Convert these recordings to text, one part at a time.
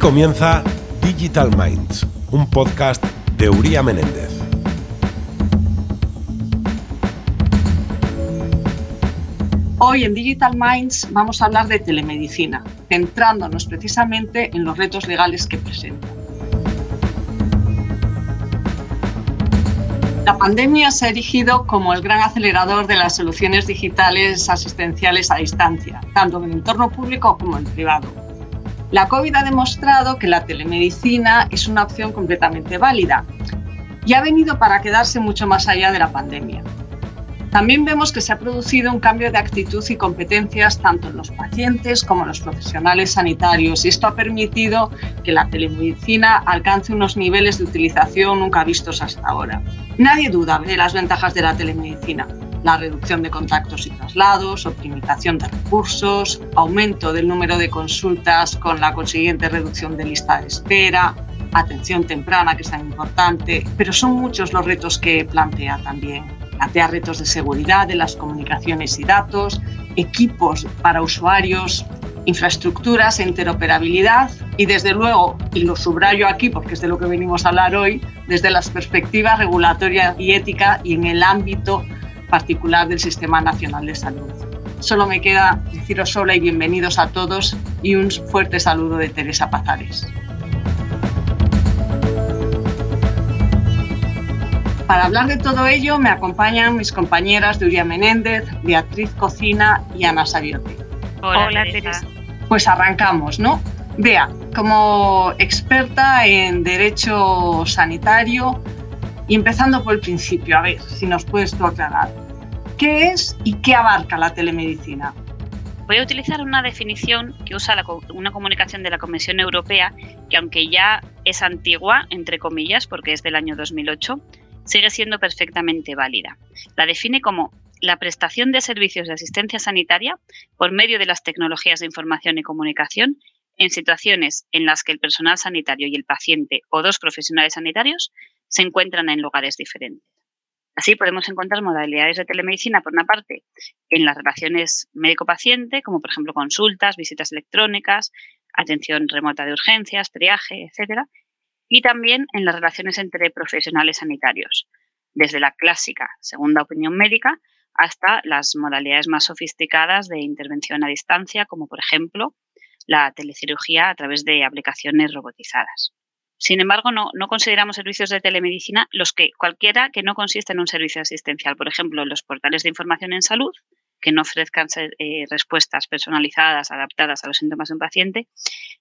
comienza Digital Minds, un podcast de Uría Menéndez. Hoy en Digital Minds vamos a hablar de telemedicina, centrándonos precisamente en los retos legales que presenta. La pandemia se ha erigido como el gran acelerador de las soluciones digitales asistenciales a distancia, tanto en el entorno público como en privado. La COVID ha demostrado que la telemedicina es una opción completamente válida y ha venido para quedarse mucho más allá de la pandemia. También vemos que se ha producido un cambio de actitud y competencias tanto en los pacientes como en los profesionales sanitarios y esto ha permitido que la telemedicina alcance unos niveles de utilización nunca vistos hasta ahora. Nadie duda de las ventajas de la telemedicina, la reducción de contactos y traslados, optimización de recursos, aumento del número de consultas con la consiguiente reducción de lista de espera, atención temprana, que es tan importante, pero son muchos los retos que plantea también. Plantea retos de seguridad de las comunicaciones y datos, equipos para usuarios, infraestructuras interoperabilidad y desde luego, y lo subrayo aquí porque es de lo que venimos a hablar hoy, desde las perspectivas regulatoria y ética y en el ámbito particular del Sistema Nacional de Salud. Solo me queda deciros hola y bienvenidos a todos y un fuerte saludo de Teresa Pazares. Para hablar de todo ello me acompañan mis compañeras Duria Menéndez, Beatriz Cocina y Ana Sabiote. Hola, Teresa. Pues arrancamos, ¿no? Vea, como experta en derecho sanitario, y empezando por el principio, a ver si nos puedes tú aclarar. ¿Qué es y qué abarca la telemedicina? Voy a utilizar una definición que usa una comunicación de la Comisión Europea que aunque ya es antigua, entre comillas, porque es del año 2008, sigue siendo perfectamente válida. La define como la prestación de servicios de asistencia sanitaria por medio de las tecnologías de información y comunicación en situaciones en las que el personal sanitario y el paciente o dos profesionales sanitarios se encuentran en lugares diferentes. Así podemos encontrar modalidades de telemedicina, por una parte, en las relaciones médico-paciente, como por ejemplo consultas, visitas electrónicas, atención remota de urgencias, triaje, etc. Y también en las relaciones entre profesionales sanitarios, desde la clásica segunda opinión médica hasta las modalidades más sofisticadas de intervención a distancia, como por ejemplo la telecirugía a través de aplicaciones robotizadas. Sin embargo, no, consideramos servicios de telemedicina los que cualquiera que no consista en un servicio asistencial. Por ejemplo, los portales de información en salud, que no ofrezcan eh, respuestas personalizadas, adaptadas a los síntomas de un paciente,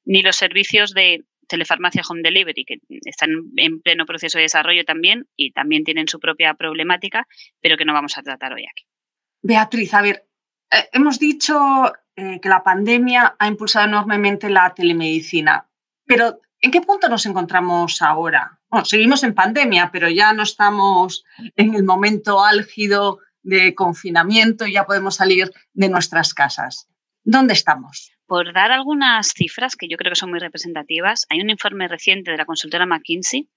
ni los servicios de telefarmacia home delivery, que están en pleno proceso de desarrollo también y también tienen su propia problemática, pero que no vamos a tratar hoy aquí. Beatriz, a ver, eh, hemos dicho eh, que la pandemia ha impulsado enormemente la telemedicina, pero ¿En qué punto nos encontramos ahora? Seguimos en pandemia, pero ya no estamos en el momento álgido de confinamiento y ya podemos salir de nuestras casas. ¿Dónde estamos? Por dar algunas cifras que yo creo que son muy representativas, hay un informe reciente de la consultora McKinsey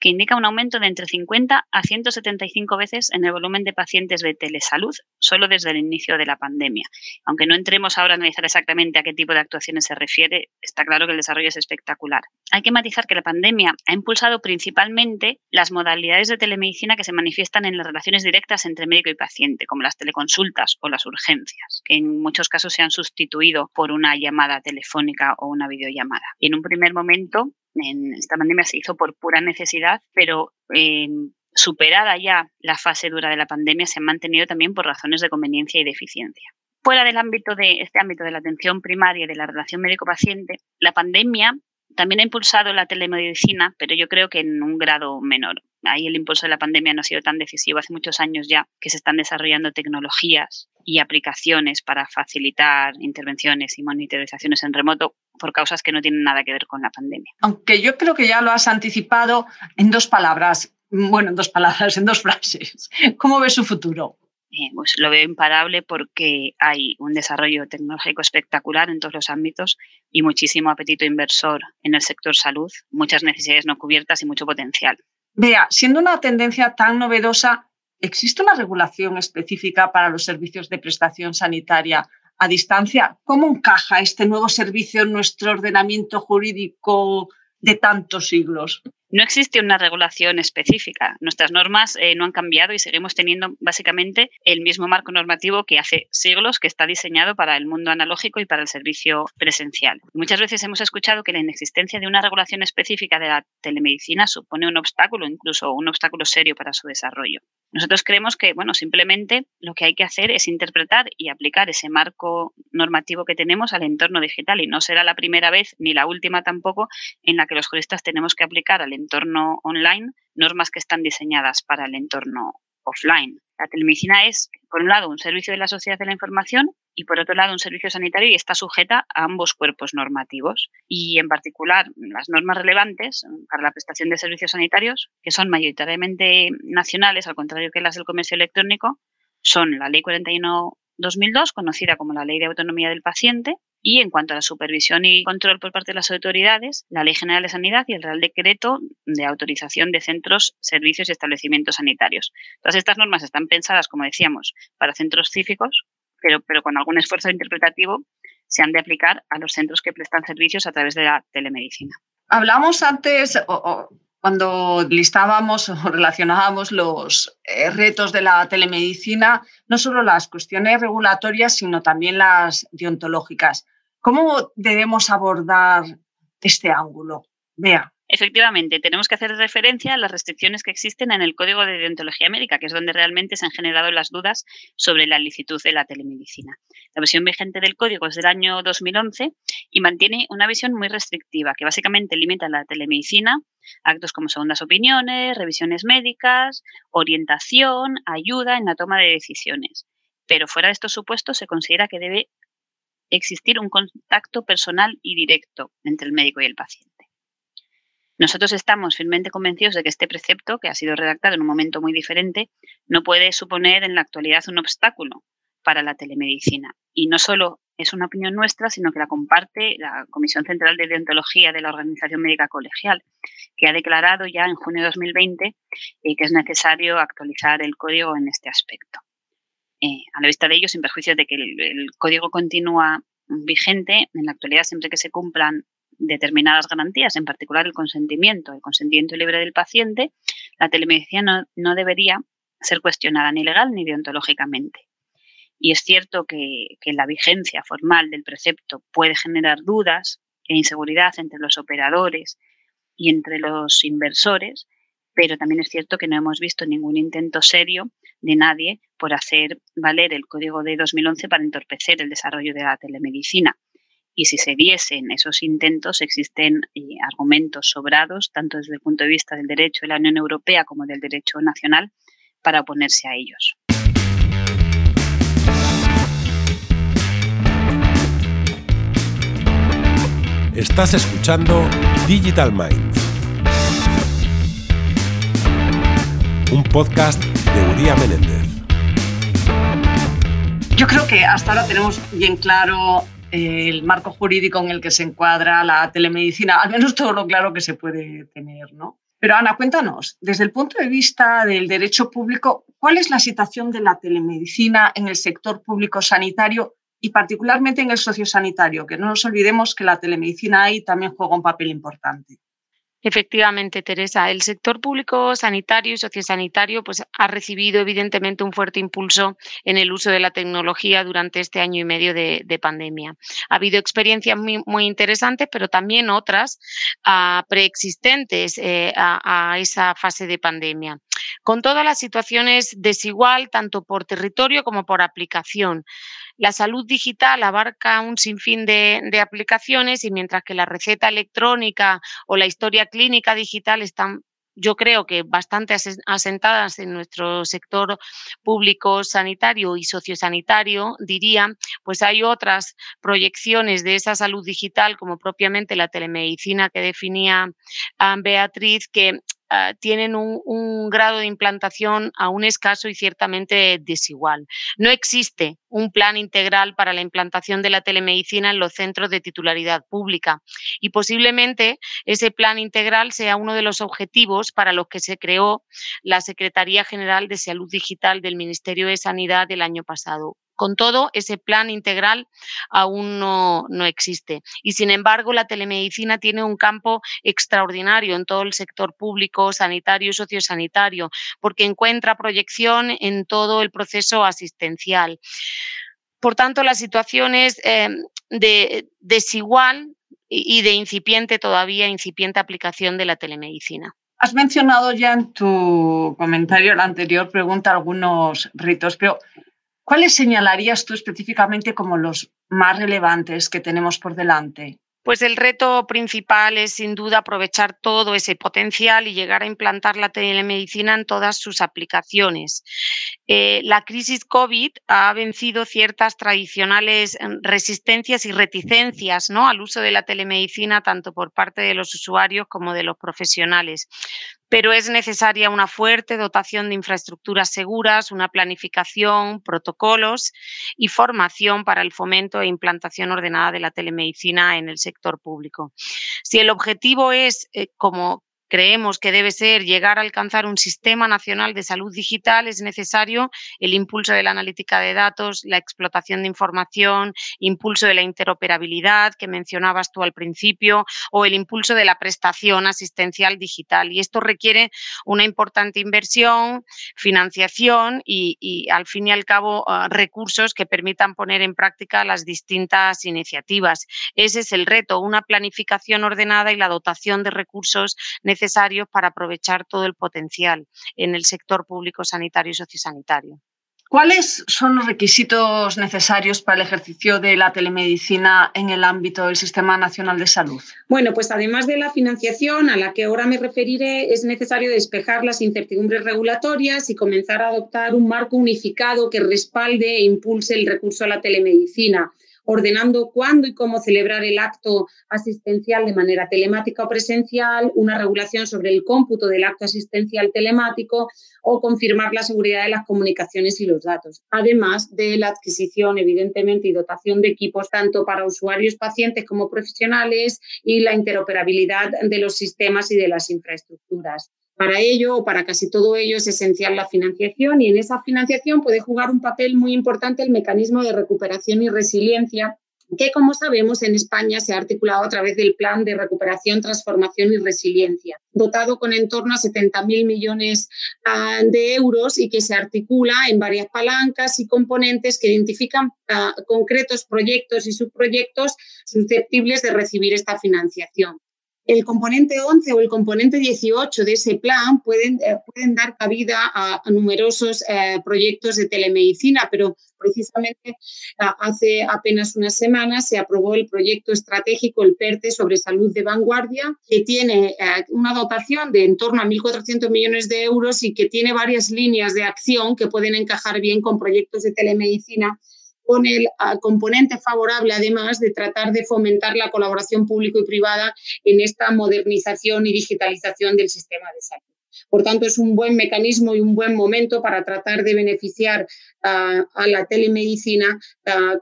que indica un aumento de entre 50 a 175 veces en el volumen de pacientes de telesalud solo desde el inicio de la pandemia. Aunque no entremos ahora a analizar exactamente a qué tipo de actuaciones se refiere, está claro que el desarrollo es espectacular. Hay que matizar que la pandemia ha impulsado principalmente las modalidades de telemedicina que se manifiestan en las relaciones directas entre médico y paciente, como las teleconsultas o las urgencias, que en muchos casos se han sustituido por una llamada telefónica o una videollamada. Y en un primer momento, en esta pandemia se hizo por pura necesidad, pero eh, superada ya la fase dura de la pandemia, se han mantenido también por razones de conveniencia y de eficiencia. Fuera del ámbito de este ámbito de la atención primaria y de la relación médico-paciente, la pandemia también ha impulsado la telemedicina, pero yo creo que en un grado menor. Ahí el impulso de la pandemia no ha sido tan decisivo. Hace muchos años ya que se están desarrollando tecnologías y aplicaciones para facilitar intervenciones y monitorizaciones en remoto por causas que no tienen nada que ver con la pandemia. Aunque yo creo que ya lo has anticipado en dos palabras, bueno, en dos palabras, en dos frases. ¿Cómo ves su futuro? Eh, pues lo veo imparable porque hay un desarrollo tecnológico espectacular en todos los ámbitos y muchísimo apetito inversor en el sector salud, muchas necesidades no cubiertas y mucho potencial. Vea, siendo una tendencia tan novedosa, ¿existe una regulación específica para los servicios de prestación sanitaria a distancia. ¿Cómo encaja este nuevo servicio en nuestro ordenamiento jurídico de tantos siglos? No existe una regulación específica. Nuestras normas eh, no han cambiado y seguimos teniendo básicamente el mismo marco normativo que hace siglos que está diseñado para el mundo analógico y para el servicio presencial. Muchas veces hemos escuchado que la inexistencia de una regulación específica de la telemedicina supone un obstáculo, incluso un obstáculo serio para su desarrollo. Nosotros creemos que, bueno, simplemente lo que hay que hacer es interpretar y aplicar ese marco normativo que tenemos al entorno digital y no será la primera vez ni la última tampoco en la que los juristas tenemos que aplicar al entorno online normas que están diseñadas para el entorno offline. La telemedicina es, por un lado, un servicio de la sociedad de la información y, por otro lado, un servicio sanitario y está sujeta a ambos cuerpos normativos. Y, en particular, las normas relevantes para la prestación de servicios sanitarios, que son mayoritariamente nacionales, al contrario que las del comercio electrónico, son la Ley 41-2002, conocida como la Ley de Autonomía del Paciente, y en cuanto a la supervisión y control por parte de las autoridades, la Ley General de Sanidad y el Real Decreto de autorización de centros, servicios y establecimientos sanitarios. Todas estas normas están pensadas, como decíamos, para centros cívicos, pero, pero con algún esfuerzo interpretativo se han de aplicar a los centros que prestan servicios a través de la telemedicina. Hablamos antes, cuando listábamos o relacionábamos los eh, retos de la telemedicina, no solo las cuestiones regulatorias, sino también las deontológicas. ¿Cómo debemos abordar este ángulo? Vea. Efectivamente, tenemos que hacer referencia a las restricciones que existen en el Código de Deontología Médica, que es donde realmente se han generado las dudas sobre la licitud de la telemedicina. La versión vigente del código es del año 2011 y mantiene una visión muy restrictiva, que básicamente limita la telemedicina a actos como segundas opiniones, revisiones médicas, orientación, ayuda en la toma de decisiones. Pero fuera de estos supuestos se considera que debe existir un contacto personal y directo entre el médico y el paciente. Nosotros estamos firmemente convencidos de que este precepto, que ha sido redactado en un momento muy diferente, no puede suponer en la actualidad un obstáculo para la telemedicina. Y no solo es una opinión nuestra, sino que la comparte la Comisión Central de Deontología de la Organización Médica Colegial, que ha declarado ya en junio de 2020 eh, que es necesario actualizar el código en este aspecto. Eh, a la vista de ello, sin perjuicio de que el código continúa vigente, en la actualidad, siempre que se cumplan determinadas garantías, en particular el consentimiento, el consentimiento libre del paciente, la telemedicina no, debería ser cuestionada ni legal ni deontológicamente. Y es cierto que, la vigencia formal del precepto puede generar dudas e inseguridad entre los operadores y entre los inversores, pero también es cierto que no hemos visto ningún intento serio de nadie por hacer valer el código de 2011 para entorpecer el desarrollo de la telemedicina y si se diesen esos intentos, existen eh, argumentos sobrados, tanto desde el punto de vista del derecho de la Unión Europea como del derecho nacional, para oponerse a ellos. Estás escuchando Digital Minds, un podcast de Uría Menéndez. Yo creo que hasta ahora tenemos bien claro el marco jurídico en el que se encuadra la telemedicina, al menos todo lo claro que se puede tener, ¿no? Pero Ana, cuéntanos, desde el punto de vista del derecho público, ¿cuál es la situación de la telemedicina en el sector público sanitario y particularmente en el sociosanitario? Que no nos olvidemos que la telemedicina ahí también juega un papel importante. Efectivamente, Teresa, el sector público sanitario y sociosanitario pues, ha recibido evidentemente un fuerte impulso en el uso de la tecnología durante este año y medio de, pandemia. Ha habido experiencias muy, interesantes, pero también otras ah, preexistentes eh, a esa fase de pandemia con todas las situaciones desigual, tanto por territorio como por aplicación. La salud digital abarca un sinfín de, aplicaciones y mientras que la receta electrónica o la historia clínica digital están yo creo que bastante asentadas en nuestro sector público sanitario y sociosanitario, diría, pues hay otras proyecciones de esa salud digital, como propiamente la telemedicina que definía Beatriz, que Ah, tienen un, grado de implantación aún escaso y ciertamente desigual. No existe un plan integral para la implantación de la telemedicina en los centros de titularidad pública y posiblemente ese plan integral sea uno de los objetivos para los que se creó la Secretaría General de Salud Digital del Ministerio de Sanidad el año pasado Con todo, ese plan integral aún no, no, existe. Y sin embargo, la telemedicina tiene un campo extraordinario en todo el sector público, sanitario y sociosanitario, porque encuentra proyección en todo el proceso asistencial. Por tanto, la situación es eh, de desigual y de incipiente todavía, incipiente aplicación de la telemedicina. Has mencionado ya en tu comentario, la anterior pregunta, algunos ritos, pero ¿cuáles señalarías tú específicamente como los más relevantes que tenemos por delante? Pues el reto principal es sin duda aprovechar todo ese potencial y llegar a implantar la telemedicina en todas sus aplicaciones. Eh, la crisis COVID ha vencido ciertas tradicionales em, resistencias y reticencias ¿no? al uso de la telemedicina tanto por parte de los usuarios como de los profesionales pero es necesaria una fuerte dotación de infraestructuras seguras, una planificación, protocolos y formación para el fomento e implantación ordenada de la telemedicina en el sector público. Si el objetivo es, eh, como creemos que debe ser llegar a alcanzar un sistema nacional de salud digital, es necesario el impulso de la analítica de datos, la explotación de información, impulso de la interoperabilidad que mencionabas tú al principio o el impulso de la prestación asistencial digital. Y esto requiere una importante inversión, financiación y, y al fin y al cabo uh, recursos que permitan poner en práctica las distintas iniciativas. Ese es el reto, una planificación ordenada y la dotación de recursos necesarios necesarios para aprovechar todo el potencial en el sector público sanitario y sociosanitario. ¿Cuáles son los requisitos necesarios para el ejercicio de la telemedicina en el ámbito del Sistema Nacional de Salud? Bueno, pues además de la financiación a la que ahora me referiré, es necesario despejar las incertidumbres regulatorias y comenzar a adoptar un marco unificado que respalde e impulse el recurso a la telemedicina ordenando cuándo y cómo celebrar el acto asistencial de manera telemática o presencial, una regulación sobre el cómputo del acto asistencial telemático o confirmar la seguridad de las comunicaciones y los datos, además de la adquisición, evidentemente, y dotación de equipos tanto para usuarios, pacientes como profesionales y la interoperabilidad de los sistemas y de las infraestructuras. Para ello, o para casi todo ello, es esencial la financiación y en esa financiación puede jugar un papel muy importante el mecanismo de recuperación y resiliencia que, como sabemos, en España se ha articulado a través del Plan de Recuperación, Transformación y Resiliencia, dotado con en torno a 70.000 millones ah, de euros y que se articula en varias palancas y componentes que identifican ah, concretos proyectos y subproyectos susceptibles de recibir esta financiación el componente 11 o el componente 18 de ese plan pueden, eh, pueden dar cabida a, numerosos eh, proyectos de telemedicina, pero precisamente hace apenas unas semanas se aprobó el proyecto estratégico, el PERTE, sobre salud de vanguardia, que tiene eh, una dotación de en torno a 1.400 millones de euros y que tiene varias líneas de acción que pueden encajar bien con proyectos de telemedicina con el componente favorable, además, de tratar de fomentar la colaboración público y privada en esta modernización y digitalización del sistema de salud. Por tanto, es un buen mecanismo y un buen momento para tratar de beneficiar a la telemedicina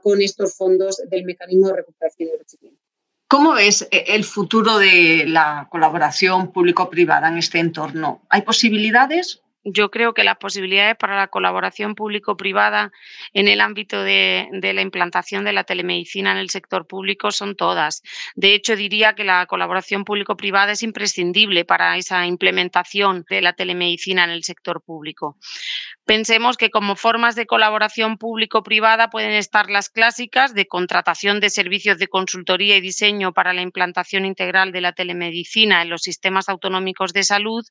con estos fondos del mecanismo de recuperación y resiliencia. ¿Cómo es eh, el futuro de la colaboración público-privada en este entorno? ¿Hay posibilidades? Yo creo que las posibilidades para la colaboración público-privada en el ámbito de, la implantación de la telemedicina en el sector público son todas. De hecho, diría que la colaboración público-privada es imprescindible para esa implementación de la telemedicina en el sector público. Pensemos que como formas de colaboración público-privada pueden estar las clásicas de contratación de servicios de consultoría y diseño para la implantación integral de la telemedicina en los sistemas autonómicos de salud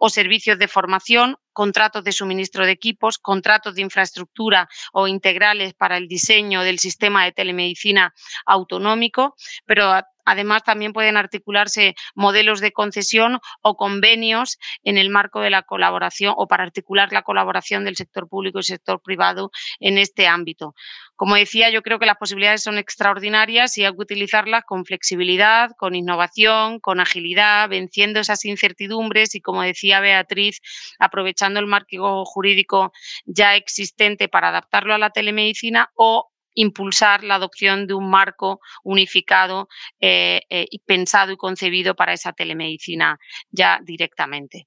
o servicios de formación contratos de suministro de equipos, contratos de infraestructura o integrales para el diseño del sistema de telemedicina autonómico, pero Además, también pueden articularse modelos de concesión o convenios en el marco de la colaboración o para articular la colaboración del sector público y sector privado en este ámbito. Como decía, yo creo que las posibilidades son extraordinarias y hay que utilizarlas con flexibilidad, con innovación, con agilidad, venciendo esas incertidumbres y, como decía Beatriz, aprovechando el marco jurídico ya existente para adaptarlo a la telemedicina o impulsar la adopción de un marco unificado eh, eh, y pensado y concebido para esa telemedicina ya directamente.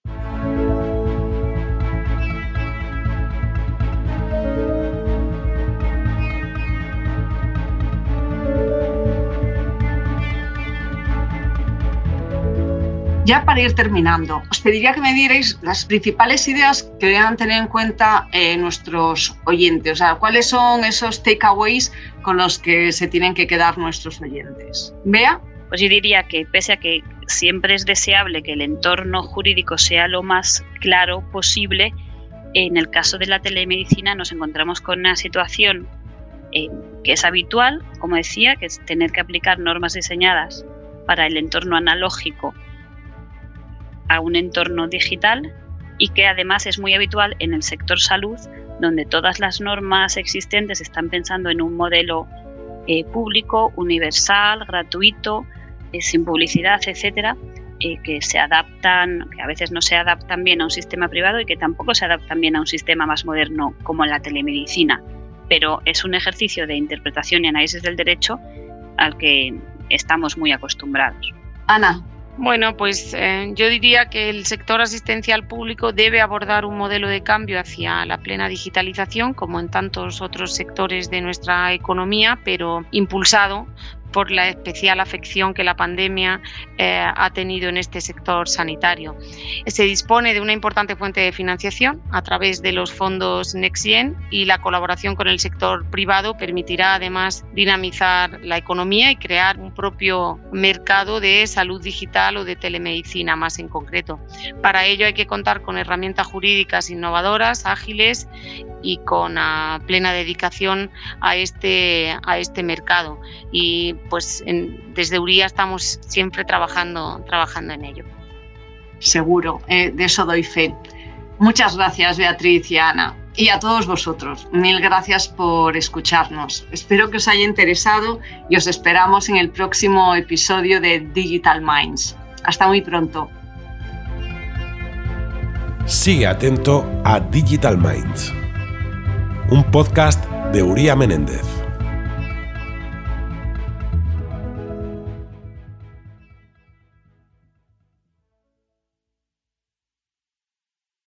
Ya para ir terminando, os pediría que me dierais las principales ideas que deban tener en cuenta eh, nuestros oyentes, o sea, cuáles son esos takeaways con los que se tienen que quedar nuestros oyentes. Vea. Pues yo diría que pese a que siempre es deseable que el entorno jurídico sea lo más claro posible, en el caso de la telemedicina nos encontramos con una situación eh, que es habitual, como decía, que es tener que aplicar normas diseñadas para el entorno analógico a un entorno digital y que además es muy habitual en el sector salud, donde todas las normas existentes están pensando en un modelo eh, público, universal, gratuito, eh, sin publicidad, etcétera, eh, que se adaptan, que a veces no se adaptan bien a un sistema privado y que tampoco se adaptan bien a un sistema más moderno como la telemedicina. Pero es un ejercicio de interpretación y análisis del derecho al que estamos muy acostumbrados. Ana, bueno, pues eh, yo diría que el sector asistencial público debe abordar un modelo de cambio hacia la plena digitalización, como en tantos otros sectores de nuestra economía, pero impulsado por la especial afección que la pandemia eh, ha tenido en este sector sanitario. Se dispone de una importante fuente de financiación a través de los fondos NextGen y la colaboración con el sector privado permitirá además dinamizar la economía y crear un propio mercado de salud digital o de telemedicina más en concreto. Para ello hay que contar con herramientas jurídicas innovadoras, ágiles y con plena dedicación a este, a este mercado. Y pues desde URIA estamos siempre trabajando, trabajando en ello. Seguro, eh, de eso doy fe. Muchas gracias Beatriz y Ana. Y a todos vosotros, mil gracias por escucharnos. Espero que os haya interesado y os esperamos en el próximo episodio de Digital Minds. Hasta muy pronto. Sigue atento a Digital Minds, un podcast de Uría Menéndez.